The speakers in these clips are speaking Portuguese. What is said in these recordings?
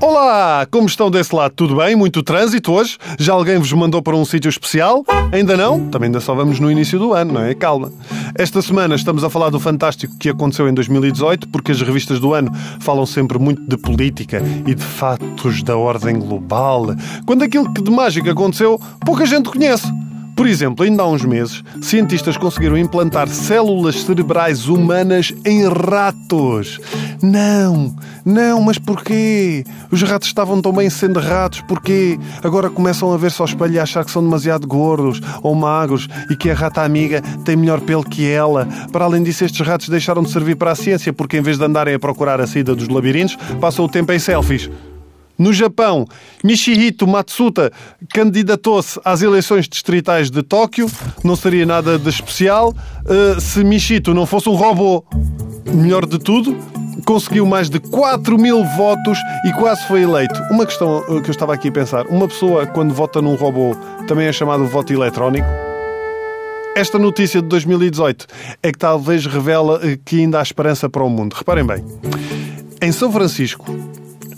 Olá, como estão desse lado? Tudo bem? Muito trânsito hoje? Já alguém vos mandou para um sítio especial? Ainda não? Também ainda só vamos no início do ano, não é? Calma. Esta semana estamos a falar do fantástico que aconteceu em 2018, porque as revistas do ano falam sempre muito de política e de fatos da ordem global, quando aquilo que de mágico aconteceu pouca gente conhece. Por exemplo, ainda há uns meses, cientistas conseguiram implantar células cerebrais humanas em ratos. Não, não, mas porquê? Os ratos estavam tão bem sendo ratos, porquê? Agora começam a ver-se ao espelho e achar que são demasiado gordos ou magros e que a rata amiga tem melhor pelo que ela. Para além disso, estes ratos deixaram de servir para a ciência porque, em vez de andarem a procurar a saída dos labirintos, passam o tempo em selfies. No Japão, Mishihito Matsuta candidatou-se às eleições distritais de Tóquio. Não seria nada de especial uh, se Mishito não fosse um robô. Melhor de tudo, conseguiu mais de 4 mil votos e quase foi eleito. Uma questão eh, que eu estava aqui a pensar: uma pessoa, quando vota num robô, também é chamado voto eletrónico? Esta notícia de 2018 é que talvez revela eh, que ainda há esperança para o mundo. Reparem bem. Em São Francisco,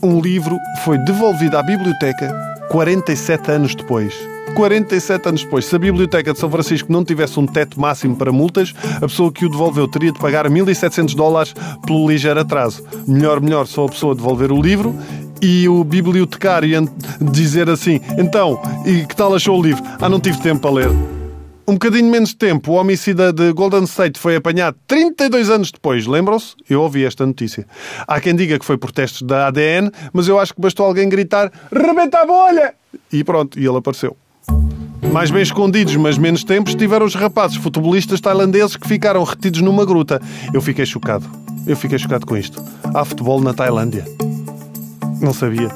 um livro foi devolvido à biblioteca 47 anos depois. 47 anos depois, se a Biblioteca de São Francisco não tivesse um teto máximo para multas, a pessoa que o devolveu teria de pagar 1.700 dólares pelo ligeiro atraso. Melhor, melhor, só a pessoa devolver o livro e o bibliotecário dizer assim: então, e que tal achou o livro? Ah, não tive tempo para ler. Um bocadinho menos tempo, o homicida de Golden State foi apanhado 32 anos depois. Lembram-se? Eu ouvi esta notícia. Há quem diga que foi por testes da ADN, mas eu acho que bastou alguém gritar rebenta a bolha! E pronto, e ele apareceu. Mais bem escondidos, mas menos tempo, estiveram os rapazes futebolistas tailandeses que ficaram retidos numa gruta. Eu fiquei chocado. Eu fiquei chocado com isto. Há futebol na Tailândia. Não sabia.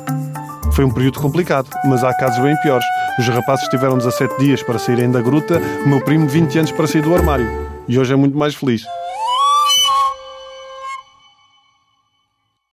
Foi um período complicado, mas há casos bem piores. Os rapazes tiveram 17 dias para saírem da gruta, o meu primo 20 anos para sair do armário. E hoje é muito mais feliz.